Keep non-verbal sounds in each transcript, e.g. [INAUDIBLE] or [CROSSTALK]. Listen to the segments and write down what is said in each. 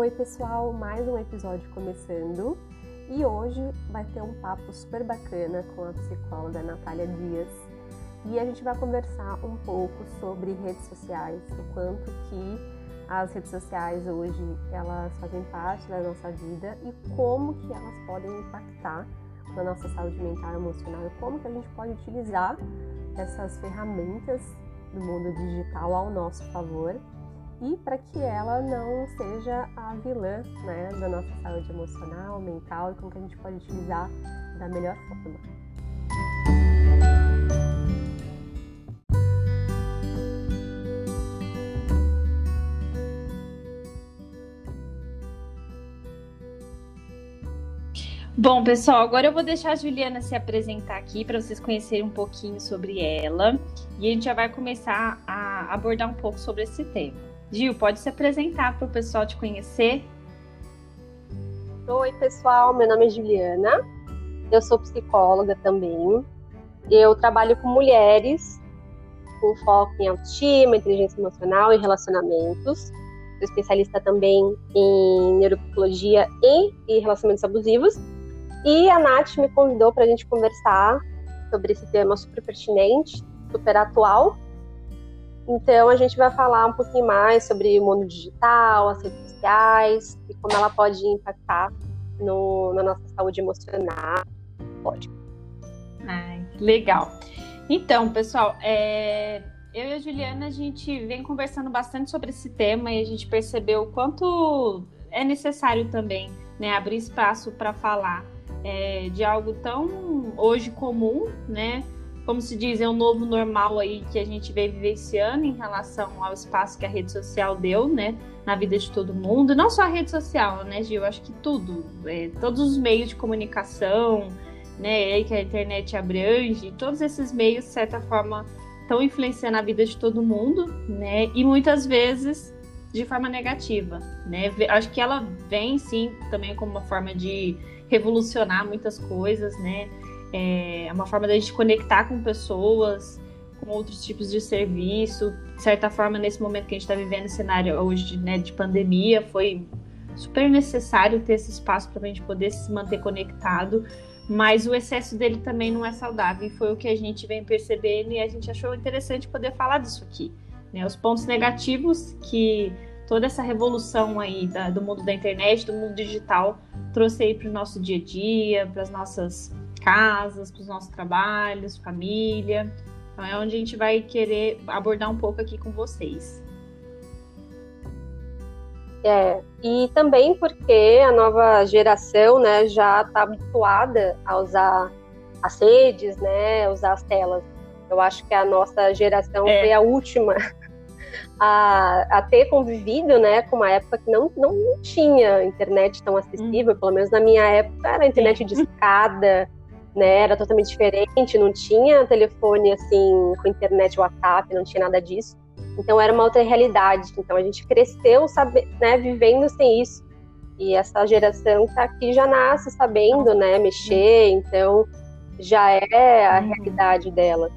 Oi, pessoal, mais um episódio começando. E hoje vai ter um papo super bacana com a psicóloga Natália Dias. E a gente vai conversar um pouco sobre redes sociais, o quanto que as redes sociais hoje elas fazem parte da nossa vida e como que elas podem impactar na nossa saúde mental e emocional e como que a gente pode utilizar essas ferramentas do mundo digital ao nosso favor e para que ela não seja a vilã né, da nossa saúde emocional, mental e como que a gente pode utilizar da melhor forma. Bom, pessoal, agora eu vou deixar a Juliana se apresentar aqui para vocês conhecerem um pouquinho sobre ela e a gente já vai começar a abordar um pouco sobre esse tema. Gil, pode se apresentar para o pessoal te conhecer? Oi, pessoal, meu nome é Juliana, eu sou psicóloga também. Eu trabalho com mulheres, com foco em autoestima, inteligência emocional e relacionamentos. Sou especialista também em neuropsicologia e relacionamentos abusivos. E a Nath me convidou para a gente conversar sobre esse tema super pertinente, super atual, então a gente vai falar um pouquinho mais sobre o mundo digital, as redes sociais e como ela pode impactar no, na nossa saúde emocional. Pode. Ai, legal. Então, pessoal, é, eu e a Juliana a gente vem conversando bastante sobre esse tema e a gente percebeu o quanto é necessário também né, abrir espaço para falar é, de algo tão hoje comum, né? Como se diz, é um novo normal aí que a gente vem vivenciando em relação ao espaço que a rede social deu, né, na vida de todo mundo. Não só a rede social, né, Gil? Acho que tudo, é, todos os meios de comunicação, né, aí que a internet abrange, todos esses meios, de certa forma, estão influenciando a vida de todo mundo, né, e muitas vezes de forma negativa, né? Acho que ela vem, sim, também como uma forma de revolucionar muitas coisas, né? É, é uma forma da gente conectar com pessoas, com outros tipos de serviço. De certa forma, nesse momento que a gente está vivendo, cenário hoje né, de pandemia, foi super necessário ter esse espaço para a gente poder se manter conectado. Mas o excesso dele também não é saudável, e foi o que a gente vem percebendo, e a gente achou interessante poder falar disso aqui. Né? Os pontos negativos que toda essa revolução aí da, do mundo da internet, do mundo digital, trouxe aí para o nosso dia a dia, para as nossas casas, para os nossos trabalhos, família. Então é onde a gente vai querer abordar um pouco aqui com vocês. É, e também porque a nova geração, né, já está habituada a usar as redes, né, usar as telas. Eu acho que a nossa geração é. foi a última [LAUGHS] a, a, ter convivido, né, com uma época que não, não, tinha internet tão acessível, hum. pelo menos na minha época era internet de escada, né? Era totalmente diferente, não tinha telefone assim com internet, WhatsApp, não tinha nada disso. Então era uma outra realidade. Então a gente cresceu, sabe, né, vivendo sem isso. E essa geração que tá aqui já nasce sabendo, né, mexer, então já é a uhum. realidade dela.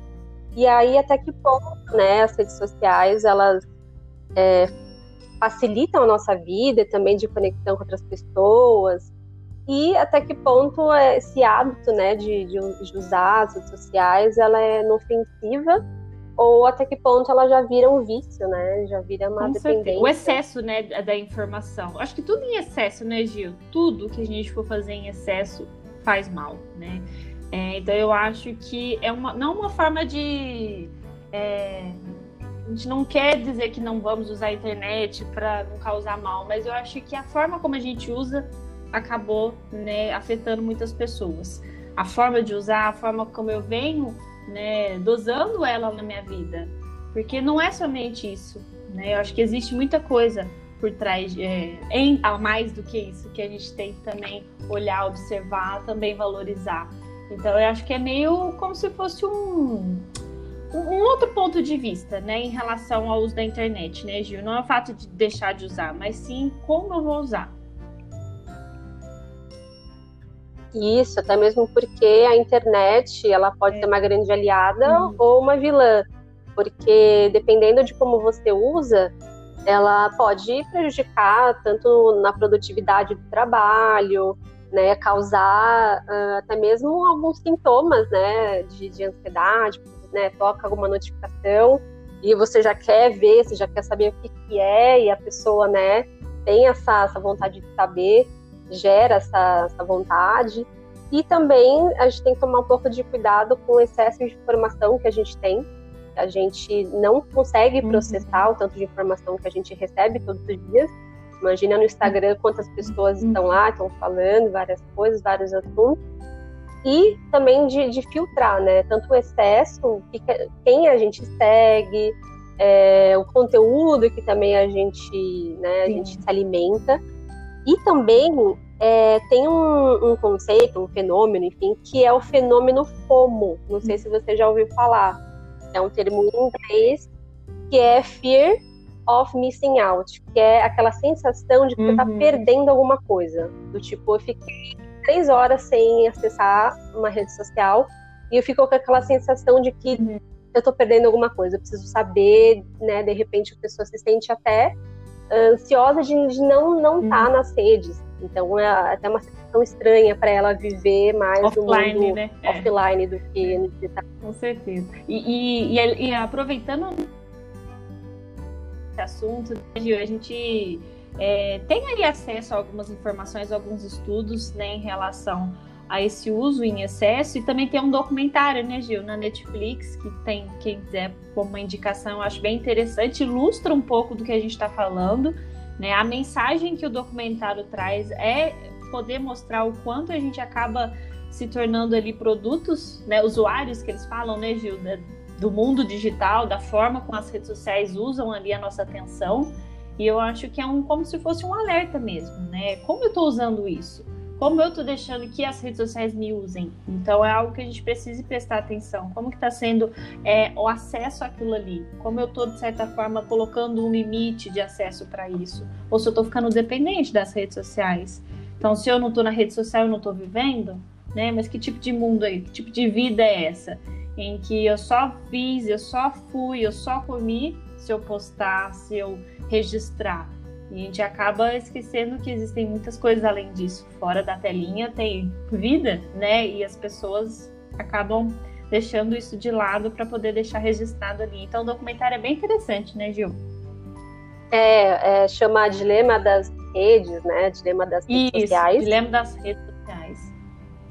E aí até que ponto, né, as redes sociais elas é, facilitam a nossa vida também de conexão com outras pessoas, e até que ponto esse hábito né, de, de, usar as redes sociais ela é inofensiva ou até que ponto ela já vira um vício, né? Já vira uma Com dependência. Certeza. O excesso, né, da informação. Acho que tudo em excesso, né, Gil? Tudo que a gente for fazer em excesso faz mal, né? É, então eu acho que é uma, não uma forma de. É, a gente não quer dizer que não vamos usar a internet para não causar mal, mas eu acho que a forma como a gente usa acabou né, afetando muitas pessoas. A forma de usar, a forma como eu venho né, dosando ela na minha vida. Porque não é somente isso. Né? Eu acho que existe muita coisa por trás, é, em, a mais do que isso, que a gente tem que também olhar, observar, também valorizar. Então eu acho que é meio como se fosse um, um outro ponto de vista, né, em relação ao uso da internet, né, Gil? Não é o fato de deixar de usar, mas sim como eu vou usar. Isso, até mesmo porque a internet ela pode é. ser uma grande aliada uhum. ou uma vilã, porque dependendo de como você usa, ela pode prejudicar tanto na produtividade do trabalho, né, causar uh, até mesmo alguns sintomas, né, de, de ansiedade, né, toca alguma notificação e você já quer ver, você já quer saber o que, que é e a pessoa, né, tem essa, essa vontade de saber, gera essa, essa vontade. E também a gente tem que tomar um pouco de cuidado com o excesso de informação que a gente tem. A gente não consegue uhum. processar uhum. o tanto de informação que a gente recebe todos os dias. Imagina no Instagram quantas pessoas uhum. estão lá, estão falando várias coisas, vários assuntos. E também de, de filtrar, né? Tanto o excesso, que, quem a gente segue, é, o conteúdo que também a gente, né, a gente se alimenta. E também é, tem um, um, conceito, um fenômeno, enfim, que é o fenômeno FOMO. Não sei se você já ouviu falar. É um termo em inglês que é Fear of Missing Out, que é aquela sensação de que tá uhum. você está perdendo alguma coisa. Do tipo, eu fiquei três horas sem acessar uma rede social e eu fico com aquela sensação de que uhum. eu estou perdendo alguma coisa, eu preciso saber, né? De repente a pessoa se sente até ansiosa de, de não não estar tá uhum. nas redes. Então é até uma situação estranha para ela viver mais offline, no mundo né? É. offline é. do que no digital. Com certeza. E, e, e aproveitando esse assunto, a gente é, tem aí acesso a algumas informações, alguns estudos né, em relação a esse uso em excesso e também tem um documentário, né, Gil, na Netflix, que tem, quem quiser como uma indicação, eu acho bem interessante, ilustra um pouco do que a gente está falando, né? A mensagem que o documentário traz é poder mostrar o quanto a gente acaba se tornando ali produtos, né, usuários que eles falam, né, Gil, do mundo digital, da forma como as redes sociais usam ali a nossa atenção. E eu acho que é um como se fosse um alerta mesmo, né? Como eu estou usando isso? Como eu estou deixando que as redes sociais me usem? Então é algo que a gente precisa prestar atenção. Como que está sendo é, o acesso àquilo ali? Como eu estou de certa forma colocando um limite de acesso para isso? Ou se eu estou ficando dependente das redes sociais? Então se eu não estou na rede social, eu não estou vivendo, né? Mas que tipo de mundo é? Que tipo de vida é essa? Em que eu só fiz, eu só fui, eu só comi se eu postar, se eu registrar. E a gente acaba esquecendo que existem muitas coisas além disso. Fora da telinha tem vida, né? E as pessoas acabam deixando isso de lado para poder deixar registrado ali. Então o documentário é bem interessante, né, Gil? É, é chama Dilema das Redes, né? Dilema das Redes isso, Sociais. Dilema das Redes Sociais.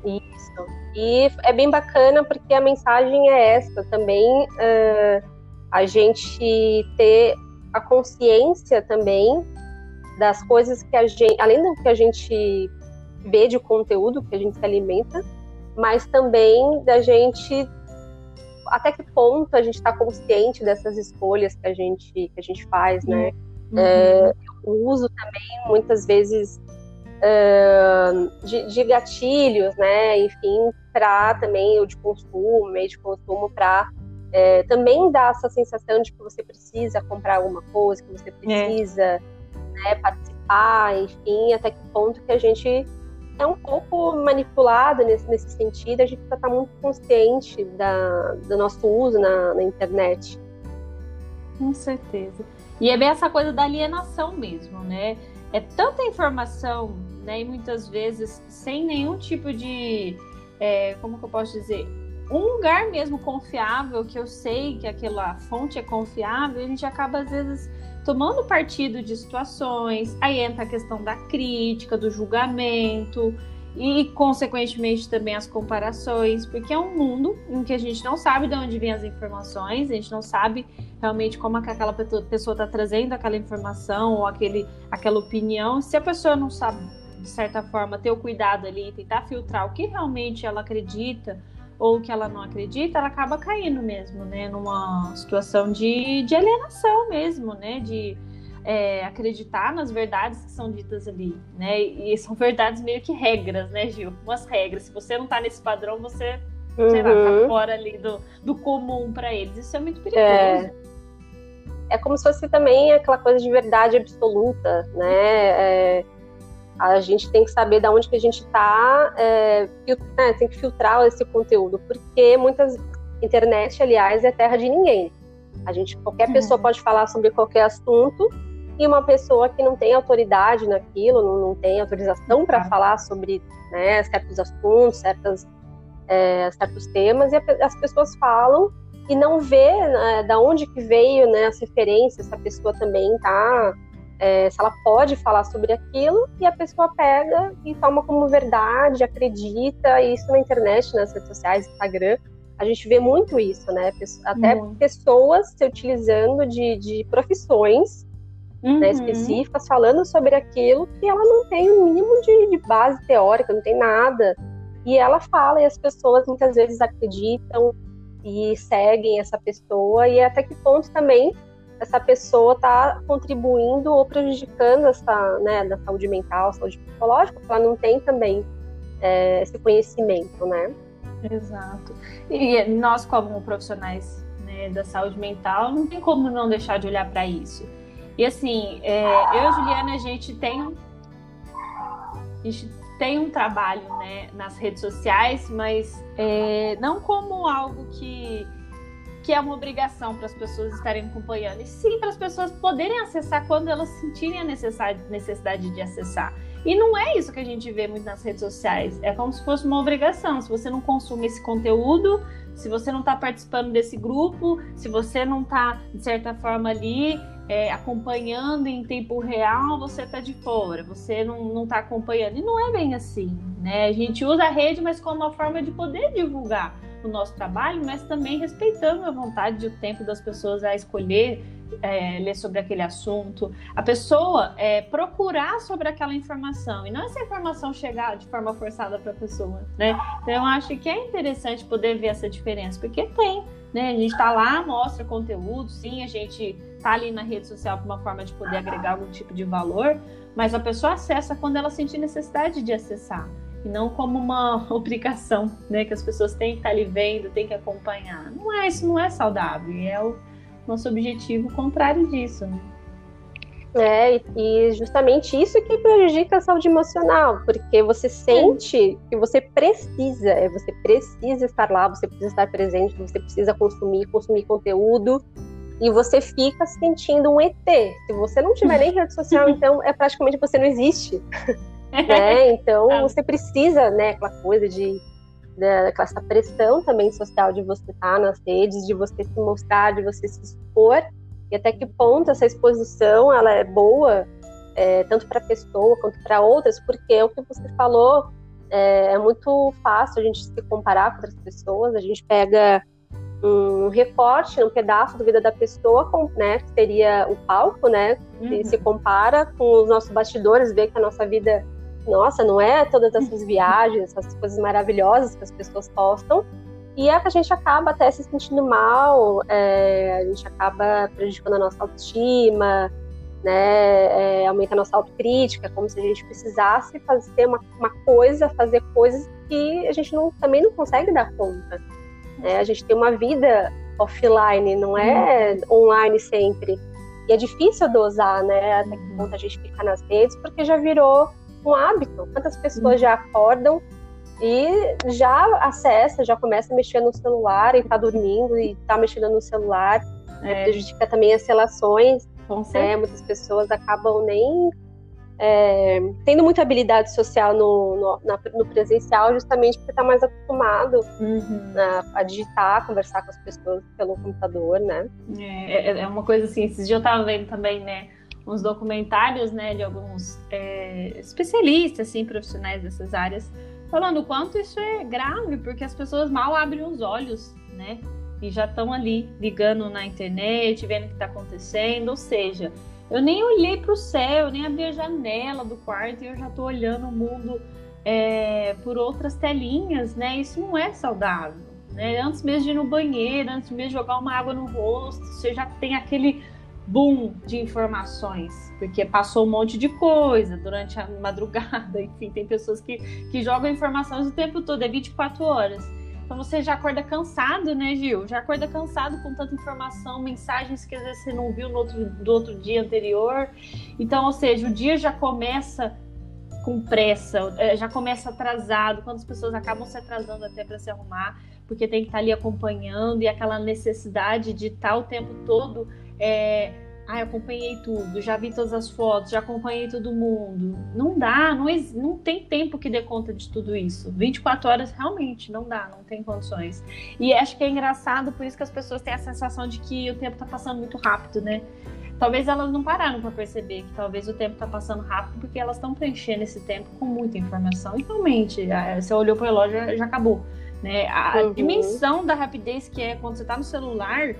Isso. E é bem bacana porque a mensagem é essa também. Uh, a gente ter a consciência também das coisas que a gente, além do que a gente vê de conteúdo que a gente se alimenta, mas também da gente até que ponto a gente está consciente dessas escolhas que a gente que a gente faz, né? Uhum. É, o uso também muitas vezes uh, de, de, gatilhos, né? Enfim, para também o de consumo, meio de consumo para é, também dá essa sensação de que você precisa comprar alguma coisa, que você é. precisa é. Né, participar, enfim, até que ponto que a gente é um pouco manipulado nesse, nesse sentido, a gente precisa estar muito consciente da, do nosso uso na, na internet. Com certeza. E é bem essa coisa da alienação mesmo, né? É tanta informação, né? E muitas vezes sem nenhum tipo de. É, como que eu posso dizer? um lugar mesmo confiável, que eu sei que aquela fonte é confiável, a gente acaba às vezes tomando partido de situações, aí entra a questão da crítica, do julgamento e, consequentemente, também as comparações, porque é um mundo em que a gente não sabe de onde vêm as informações, a gente não sabe realmente como aquela pessoa está trazendo aquela informação ou aquele, aquela opinião. Se a pessoa não sabe, de certa forma, ter o cuidado ali tentar filtrar o que realmente ela acredita ou que ela não acredita, ela acaba caindo mesmo, né? Numa situação de, de alienação mesmo, né? De é, acreditar nas verdades que são ditas ali, né? E são verdades meio que regras, né, Gil? Umas regras. Se você não tá nesse padrão, você, uhum. sei lá, tá uhum. fora ali do, do comum para eles. Isso é muito perigoso. É. é como se fosse também aquela coisa de verdade absoluta, né? É a gente tem que saber de onde que a gente está, é, né, tem que filtrar esse conteúdo, porque muitas internet, aliás, é terra de ninguém. A gente, qualquer uhum. pessoa pode falar sobre qualquer assunto e uma pessoa que não tem autoridade naquilo, não, não tem autorização para falar sobre né, certos assuntos, certas, é, certos temas, e a, as pessoas falam e não vê né, da onde que veio né, as referências, se a pessoa também está é, se ela pode falar sobre aquilo, e a pessoa pega e toma como verdade, acredita, e isso na internet, nas redes sociais, Instagram, a gente vê muito isso, né? Até uhum. pessoas se utilizando de, de profissões né, uhum. né, específicas, falando sobre aquilo que ela não tem o um mínimo de, de base teórica, não tem nada. E ela fala, e as pessoas muitas vezes acreditam e seguem essa pessoa, e até que ponto também essa pessoa está contribuindo ou prejudicando essa, né, da saúde mental, saúde psicológica, porque ela não tem também é, esse conhecimento, né? Exato. E nós, como profissionais né, da saúde mental, não tem como não deixar de olhar para isso. E assim, é, eu e Juliana, a gente tem, a gente tem um trabalho né, nas redes sociais, mas é, não como algo que que é uma obrigação para as pessoas estarem acompanhando, e sim para as pessoas poderem acessar quando elas sentirem a necessidade de acessar. E não é isso que a gente vê muito nas redes sociais. É como se fosse uma obrigação. Se você não consome esse conteúdo, se você não está participando desse grupo, se você não está, de certa forma, ali é, acompanhando em tempo real, você está de fora, você não está acompanhando. E não é bem assim. Né? A gente usa a rede, mas como uma forma de poder divulgar o nosso trabalho, mas também respeitando a vontade e o tempo das pessoas a escolher é, ler sobre aquele assunto, a pessoa é, procurar sobre aquela informação e não essa informação chegar de forma forçada para a pessoa, né? Então eu acho que é interessante poder ver essa diferença, porque tem, né? A gente está lá, mostra conteúdo, sim, a gente está ali na rede social por uma forma de poder agregar algum tipo de valor, mas a pessoa acessa quando ela sentir necessidade de acessar e não como uma [LAUGHS] obrigação, né? Que as pessoas têm que estar ali vendo, têm que acompanhar. Não é isso, não é saudável. É o nosso objetivo contrário disso, né? É, e justamente isso que prejudica a saúde emocional, porque você sente que você precisa, é, você precisa estar lá, você precisa estar presente, você precisa consumir, consumir conteúdo, e você fica se sentindo um ET. Se você não tiver [LAUGHS] nem rede social, então é praticamente você não existe. Né? [LAUGHS] Então ah. você precisa, né, aquela coisa de daquela essa pressão também social de você estar nas redes, de você se mostrar, de você se expor, e até que ponto essa exposição ela é boa é, tanto para a pessoa quanto para outras, porque é o que você falou, é, é, muito fácil a gente se comparar com outras pessoas, a gente pega um recorte, um pedaço da vida da pessoa, com, né, que seria o palco, né, uhum. e se compara com os nossos bastidores, vê que a nossa vida nossa, não é todas essas viagens, essas coisas maravilhosas que as pessoas postam. E é que a gente acaba até se sentindo mal, é, a gente acaba prejudicando a nossa autoestima, né, é, aumenta a nossa autocrítica, como se a gente precisasse fazer uma, uma coisa, fazer coisas que a gente não, também não consegue dar conta. Né? A gente tem uma vida offline, não é uhum. online sempre. E é difícil dosar, né, até que ponto a gente fica nas redes, porque já virou um hábito. Quantas pessoas já acordam e já acessa, já começa a mexer no celular e tá dormindo e tá mexendo no celular. É. Prejudica também as relações. Né? Muitas pessoas acabam nem é, tendo muita habilidade social no, no, na, no presencial, justamente porque está mais acostumado uhum. a, a, digitar, conversar com as pessoas pelo computador, né? É, é, é uma coisa assim, esses dias eu estava vendo também, né? Uns documentários, né, de alguns é, especialistas, assim, profissionais dessas áreas, falando o quanto isso é grave, porque as pessoas mal abrem os olhos, né, e já estão ali ligando na internet, vendo o que está acontecendo, ou seja, eu nem olhei para o céu, nem abri a janela do quarto e eu já estou olhando o mundo é, por outras telinhas, né, isso não é saudável. Né? Antes mesmo de ir no banheiro, antes mesmo de jogar uma água no rosto, você já tem aquele boom de informações, porque passou um monte de coisa durante a madrugada, [LAUGHS] enfim, tem pessoas que, que jogam informações o tempo todo, é 24 horas. Então você já acorda cansado, né, Gil? Já acorda cansado com tanta informação, mensagens que às vezes você não viu no outro, do outro dia anterior. Então, ou seja, o dia já começa com pressa, é, já começa atrasado, quando as pessoas acabam se atrasando até para se arrumar, porque tem que estar ali acompanhando e aquela necessidade de estar o tempo todo é, ah, eu acompanhei tudo, já vi todas as fotos, já acompanhei todo mundo. Não dá, não, não tem tempo que dê conta de tudo isso. 24 horas realmente não dá, não tem condições. E acho que é engraçado, por isso que as pessoas têm a sensação de que o tempo tá passando muito rápido, né? Talvez elas não pararam para perceber que talvez o tempo tá passando rápido porque elas estão preenchendo esse tempo com muita informação. E realmente, você olhou pro relógio já, acabou. Né? A uhum. dimensão da rapidez que é quando você tá no celular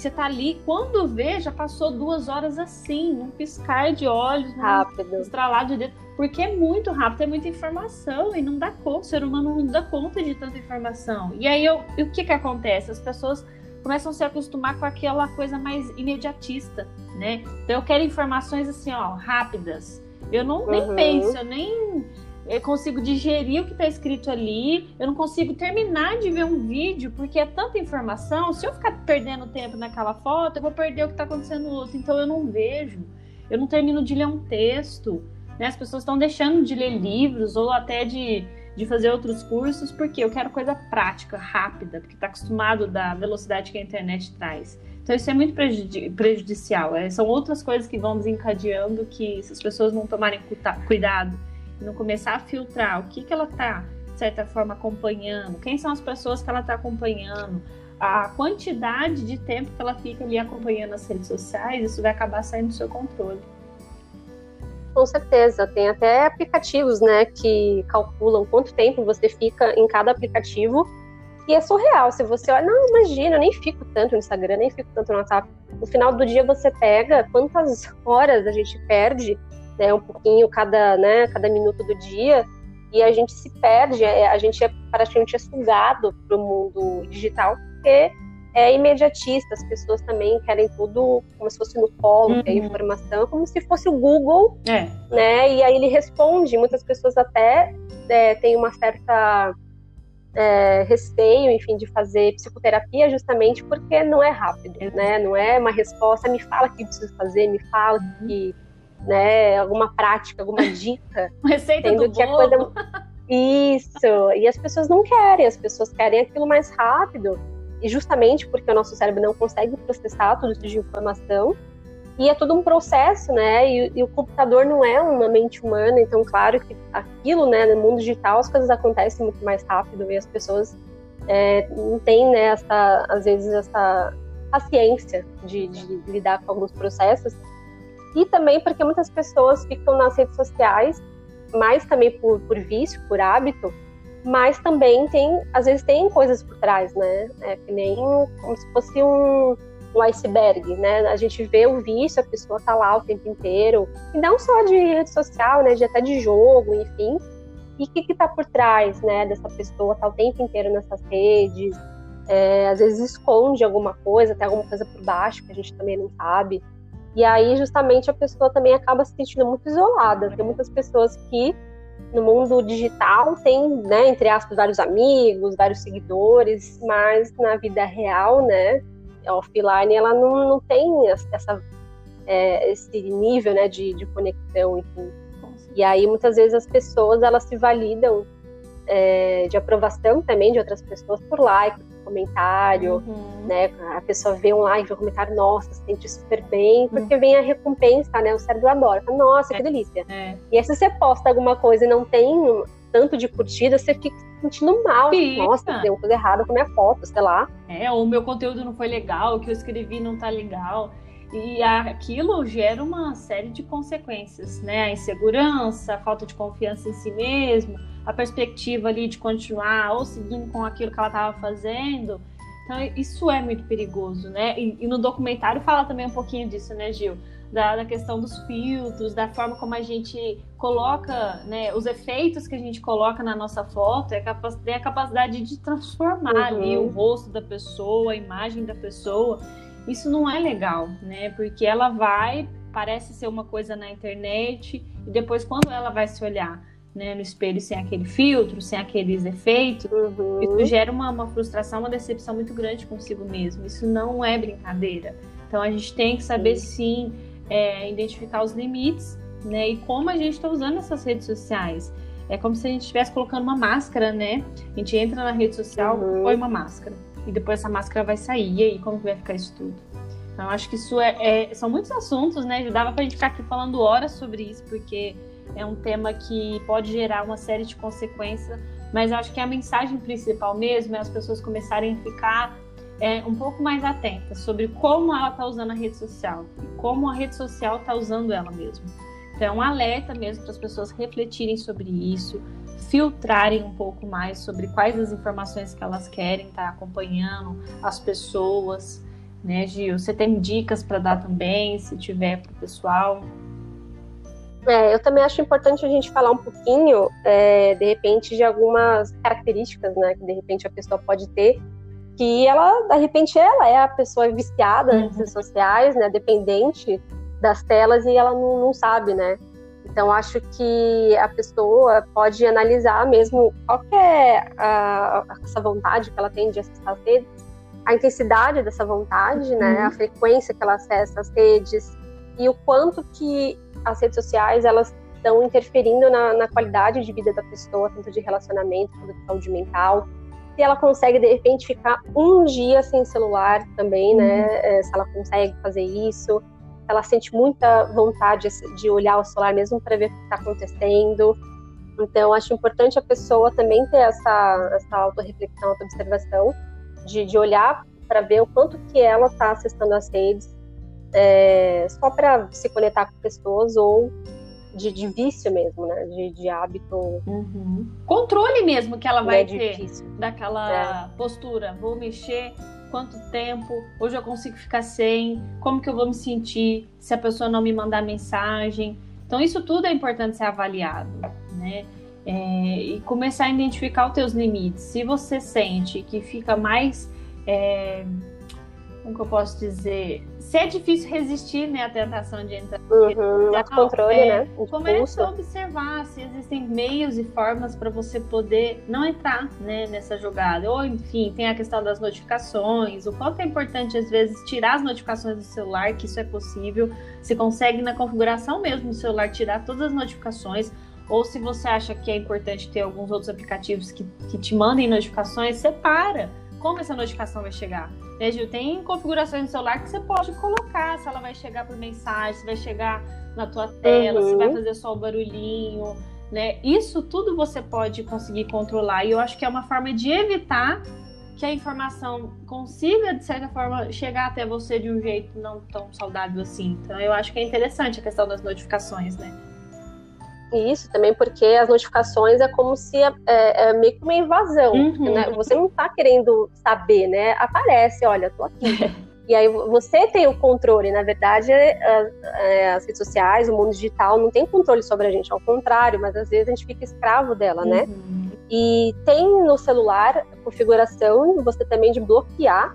você tá ali, quando vê, já passou duas horas assim, num piscar de olhos, num rápido. estralar de dedo. Porque é muito rápido, é muita informação e não dá conta, o ser humano não dá conta de tanta informação. E aí, eu, o que que acontece? As pessoas começam a se acostumar com aquela coisa mais imediatista, né? Então, eu quero informações assim, ó, rápidas. Eu não nem uhum. penso, eu nem eu consigo digerir o que está escrito ali, eu não consigo terminar de ver um vídeo, porque é tanta informação. Se eu ficar perdendo tempo naquela foto, eu vou perder o que está acontecendo no outro. Então eu não vejo, eu não termino de ler um texto. Né? As pessoas estão deixando de ler livros ou até de, de fazer outros cursos, porque eu quero coisa prática, rápida, porque está acostumado da velocidade que a internet traz. Então isso é muito prejudicial. É, são outras coisas que vão desencadeando que se as pessoas não tomarem cuidado não começar a filtrar o que, que ela está, de certa forma, acompanhando, quem são as pessoas que ela está acompanhando, a quantidade de tempo que ela fica ali acompanhando as redes sociais, isso vai acabar saindo do seu controle. Com certeza, tem até aplicativos, né, que calculam quanto tempo você fica em cada aplicativo e é surreal. Se você olha, não, imagina, eu nem fico tanto no Instagram, nem fico tanto no WhatsApp. No final do dia você pega quantas horas a gente perde né, um pouquinho cada, né, cada minuto do dia, e a gente se perde, é, a gente é praticamente é sugado para o mundo digital, porque é imediatista, as pessoas também querem tudo como se fosse no colo, uhum. que é informação, como se fosse o Google, é. né? E aí ele responde. Muitas pessoas até é, têm uma certa é, receio, enfim, de fazer psicoterapia justamente porque não é rápido, né? Não é uma resposta, me fala o que preciso fazer, me fala uhum. que né, alguma prática, alguma dica. [LAUGHS] Receita sendo do que bolo. a coisa Isso, e as pessoas não querem, as pessoas querem aquilo mais rápido. E justamente porque o nosso cérebro não consegue processar tudo isso de informação, e é todo um processo, né? E, e, o computador não é uma mente humana, então claro que aquilo, né, no mundo digital as coisas acontecem muito mais rápido e as pessoas é, não têm, né, essa, às vezes essa paciência de, de lidar com alguns processos e também porque muitas pessoas ficam nas redes sociais, mais também por, por vício, por hábito, mas também tem, às vezes tem coisas por trás, né? É que nem como se fosse um, um iceberg, né? A gente vê o vício, a pessoa tá lá o tempo inteiro, e não só de rede social, né? De até de jogo, enfim. E o que que tá por trás, né? Dessa pessoa tá o tempo inteiro nessas redes, é, às vezes esconde alguma coisa, tem alguma coisa por baixo que a gente também não sabe. E aí, justamente, a pessoa também acaba se sentindo muito isolada. Tem muitas pessoas que, no mundo digital, têm, né, entre aspas, vários amigos, vários seguidores, mas na vida real, né, offline, ela não, não tem essa, é, esse nível, né, de, de conexão, enfim. E aí, muitas vezes, as pessoas, elas se validam é, de aprovação também de outras pessoas por like, comentário, uhum. né? A pessoa vê um like, um comentário, nossa, se sente super bem, porque uhum. vem a recompensa, né? O cérebro adora. Fala, nossa, é. que delícia. É. E aí, se você posta alguma coisa e não tem tanto de curtida, você fica se sentindo mal. Fica. Nossa, deu coisa errada com a minha foto, sei lá. É, ou o meu conteúdo não foi legal, o que eu escrevi não tá legal. E aquilo gera uma série de consequências, né? A insegurança, a falta de confiança em si mesmo, a perspectiva ali de continuar ou seguindo com aquilo que ela estava fazendo. Então, isso é muito perigoso, né? E, e, no documentário fala também um pouquinho disso, né, Gil? Da, da, questão dos filtros, da forma como a gente coloca, né, os efeitos que a gente coloca na nossa foto, é capaz, tem a capacidade de transformar uhum. ali o rosto da pessoa, a imagem da pessoa. Isso não é legal, né? Porque ela vai, parece ser uma coisa na internet, e depois, quando ela vai se olhar né, no espelho sem aquele filtro, sem aqueles efeitos, uhum. isso gera uma, uma frustração, uma decepção muito grande consigo mesmo. Isso não é brincadeira. Então a gente tem que saber sim é, identificar os limites, né? E como a gente está usando essas redes sociais. É como se a gente estivesse colocando uma máscara, né? A gente entra na rede social, uhum. põe uma máscara. E depois essa máscara vai sair. E aí, como que vai ficar isso tudo? Então, acho que isso é, é, são muitos assuntos, né? Dava para a gente ficar aqui falando horas sobre isso, porque é um tema que pode gerar uma série de consequências, mas acho que a mensagem principal mesmo é as pessoas começarem a ficar é, um pouco mais atentas sobre como ela está usando a rede social e como a rede social está usando ela mesmo. Então, é um alerta mesmo para as pessoas refletirem sobre isso, filtrarem um pouco mais sobre quais as informações que elas querem estar tá acompanhando, as pessoas, né, Gil? Você tem dicas para dar também, se tiver para o pessoal? É, eu também acho importante a gente falar um pouquinho, é, de repente, de algumas características, né, que de repente a pessoa pode ter, que ela, de repente, ela é a pessoa viciada uhum. nas redes sociais, né, dependente das telas e ela não, não sabe, né? Então, acho que a pessoa pode analisar mesmo qual é a, essa vontade que ela tem de acessar as redes, a intensidade dessa vontade, né, uhum. a frequência que ela acessa as redes e o quanto que as redes sociais elas estão interferindo na, na qualidade de vida da pessoa, tanto de relacionamento quanto de saúde mental. Se ela consegue, de repente, ficar um dia sem celular também, né? Uhum. Eh, se ela consegue fazer isso, ela sente muita vontade de olhar o celular mesmo para ver o que está acontecendo. Então, acho importante a pessoa também ter essa, essa autorreflexão, auto-observação, de, de olhar para ver o quanto que ela está acessando as redes, é, só para se conectar com pessoas ou de, de vício mesmo, né? De, de hábito. Uhum. Controle mesmo que ela vai é ter difícil. daquela é. postura. Vou mexer quanto tempo, hoje eu consigo ficar sem, como que eu vou me sentir se a pessoa não me mandar mensagem. Então, isso tudo é importante ser avaliado, né? É, e começar a identificar os teus limites. Se você sente que fica mais é, como que eu posso dizer? Se é difícil resistir né, à tentação de entrar. Uhum, no controle, é, né? Começa a observar se existem meios e formas para você poder não entrar né, nessa jogada. Ou, enfim, tem a questão das notificações. O quanto é importante, às vezes, tirar as notificações do celular, que isso é possível. Se consegue, na configuração mesmo do celular, tirar todas as notificações. Ou se você acha que é importante ter alguns outros aplicativos que, que te mandem notificações, separa como essa notificação vai chegar. Né, Gil? Tem configurações no celular que você pode colocar se ela vai chegar por mensagem, se vai chegar na tua tela, uhum. se vai uhum. fazer só o barulhinho, né? Isso tudo você pode conseguir controlar e eu acho que é uma forma de evitar que a informação consiga, de certa forma, chegar até você de um jeito não tão saudável assim. Então, eu acho que é interessante a questão das notificações, né? Isso também porque as notificações é como se é, é, é meio que uma invasão. Uhum. Né? Você não está querendo saber, né? Aparece, olha, tô aqui. [LAUGHS] e aí você tem o controle. Na verdade, as, é, as, redes sociais, o mundo digital não tem controle sobre a gente, ao contrário, mas às vezes a gente fica escravo dela, né? Uhum. E tem no celular a configuração você também de bloquear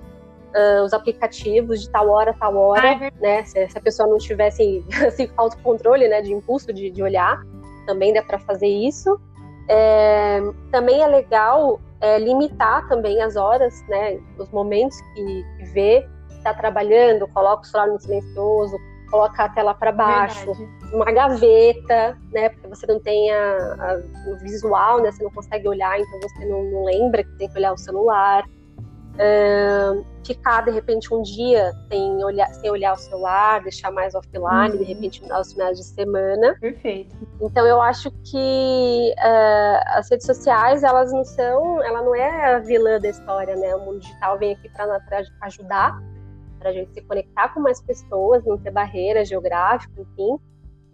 Uh, os aplicativos de tal hora, tal hora, ah, é né? Se, se, a pessoa não tivesse [LAUGHS] assim, autocontrole, né, de impulso de, de olhar, também dá para fazer isso. É, também é legal é, limitar também as horas, né, os momentos que, que vê, está trabalhando, coloca o celular no silencioso, coloca a tela para baixo, Verdade. uma gaveta, né, porque você não tem a, a, o visual, né, você não consegue olhar, então você não, não lembra que tem que olhar o celular. Uh, ficar de repente um dia sem olhar, sem olhar o celular, deixar mais offline, uhum. de repente aos finais de semana. Perfeito. Então eu acho que uh, as redes sociais elas não são, ela não é a vilã da história, né? O mundo digital vem aqui para ajudar, para a gente se conectar com mais pessoas, não ter barreiras geográficas, enfim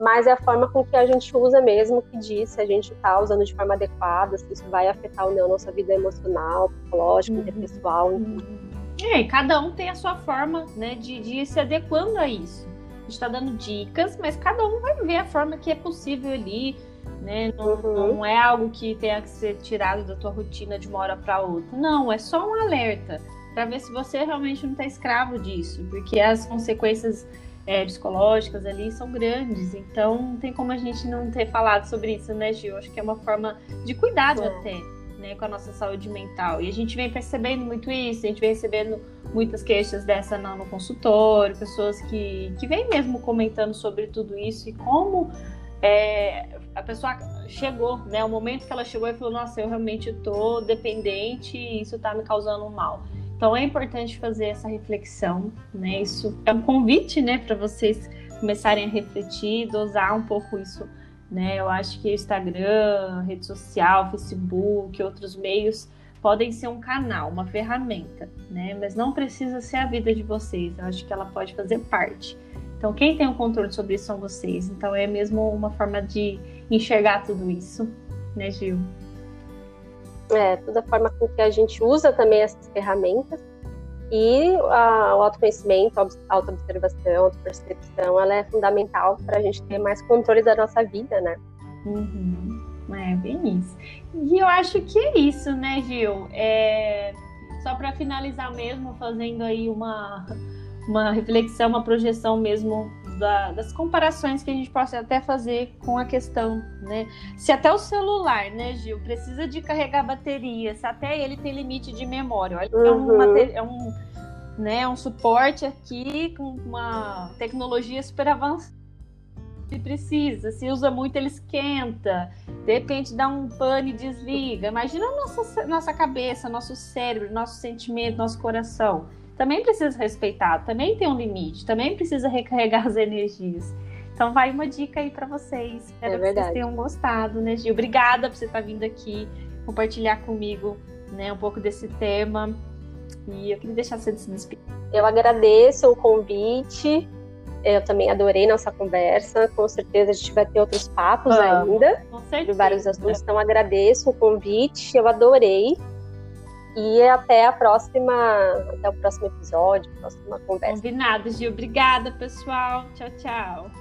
mas é a forma com que a gente usa mesmo que diz se a gente está usando de forma adequada, se isso vai afetar ou não a nossa vida emocional, psicológica, uhum. interpessoal, enfim. É, cada um tem a sua forma né, de, de ir se adequando a isso. A gente está dando dicas, mas cada um vai ver a forma que é possível ali. Né? Não, uhum. não é algo que tenha que ser tirado da tua rotina de uma hora para outra. Não, é só um alerta para ver se você realmente não está escravo disso, porque as consequências é, psicológicas ali são grandes. Então, não tem como a gente não ter falado sobre isso, né, Gil? Acho que é uma forma de cuidado é. até, né, com a nossa saúde mental. E a gente vem percebendo muito isso, a gente vem recebendo muitas queixas dessa não no consultório, pessoas que, que vêm mesmo comentando sobre tudo isso e como é, a pessoa chegou, né? O momento que ela chegou e falou, nossa, eu realmente estou dependente e isso está me causando um mal. Então é importante fazer essa reflexão, né? Isso é um convite, né, para vocês começarem a refletir, dosar um pouco isso, né? Eu acho que Instagram, rede social, Facebook, outros meios podem ser um canal, uma ferramenta, né? Mas não precisa ser a vida de vocês. Eu acho que ela pode fazer parte. Então, quem tem o controle sobre isso são vocês. Então, é mesmo uma forma de enxergar tudo isso, né, Gil? É, toda a forma com que a gente usa também essas ferramentas. E a, o autoconhecimento, a autoobservação, autopercepção, ela é fundamental para a gente ter mais controle da nossa vida, né? Uhum. É, bem isso. E eu acho que é isso, né, Gil? É... Só para finalizar mesmo, fazendo aí uma, uma reflexão, uma projeção mesmo da, das comparações que a gente possa até fazer com a questão, né? Se até o celular, né, Gil, precisa de carregar bateria, se até ele tem limite de memória, olha, uhum. é, um, uhum. é um, né, um suporte aqui com uma tecnologia super avançada ele precisa. Se usa muito, ele esquenta. De repente dá um pane e desliga. Imagina a nossa, nossa cabeça, nosso cérebro, nosso sentimento, nosso coração. Também precisa respeitar, também tem um limite, também precisa recarregar [LAUGHS] as energias. Então vai uma dica aí para vocês. Espero é que vocês tenham gostado, né, Gil? Obrigada por você estar vindo aqui compartilhar comigo né, um pouco desse tema. E eu queria deixar você se despedir. Eu agradeço o convite. Eu também adorei nossa conversa. Com certeza a gente vai ter outros papos ainda de vários assuntos. Então agradeço o convite, eu adorei. E até a próxima, até o próximo episódio, próxima conversa. Combinado, Gil. Obrigada, pessoal. Tchau, tchau.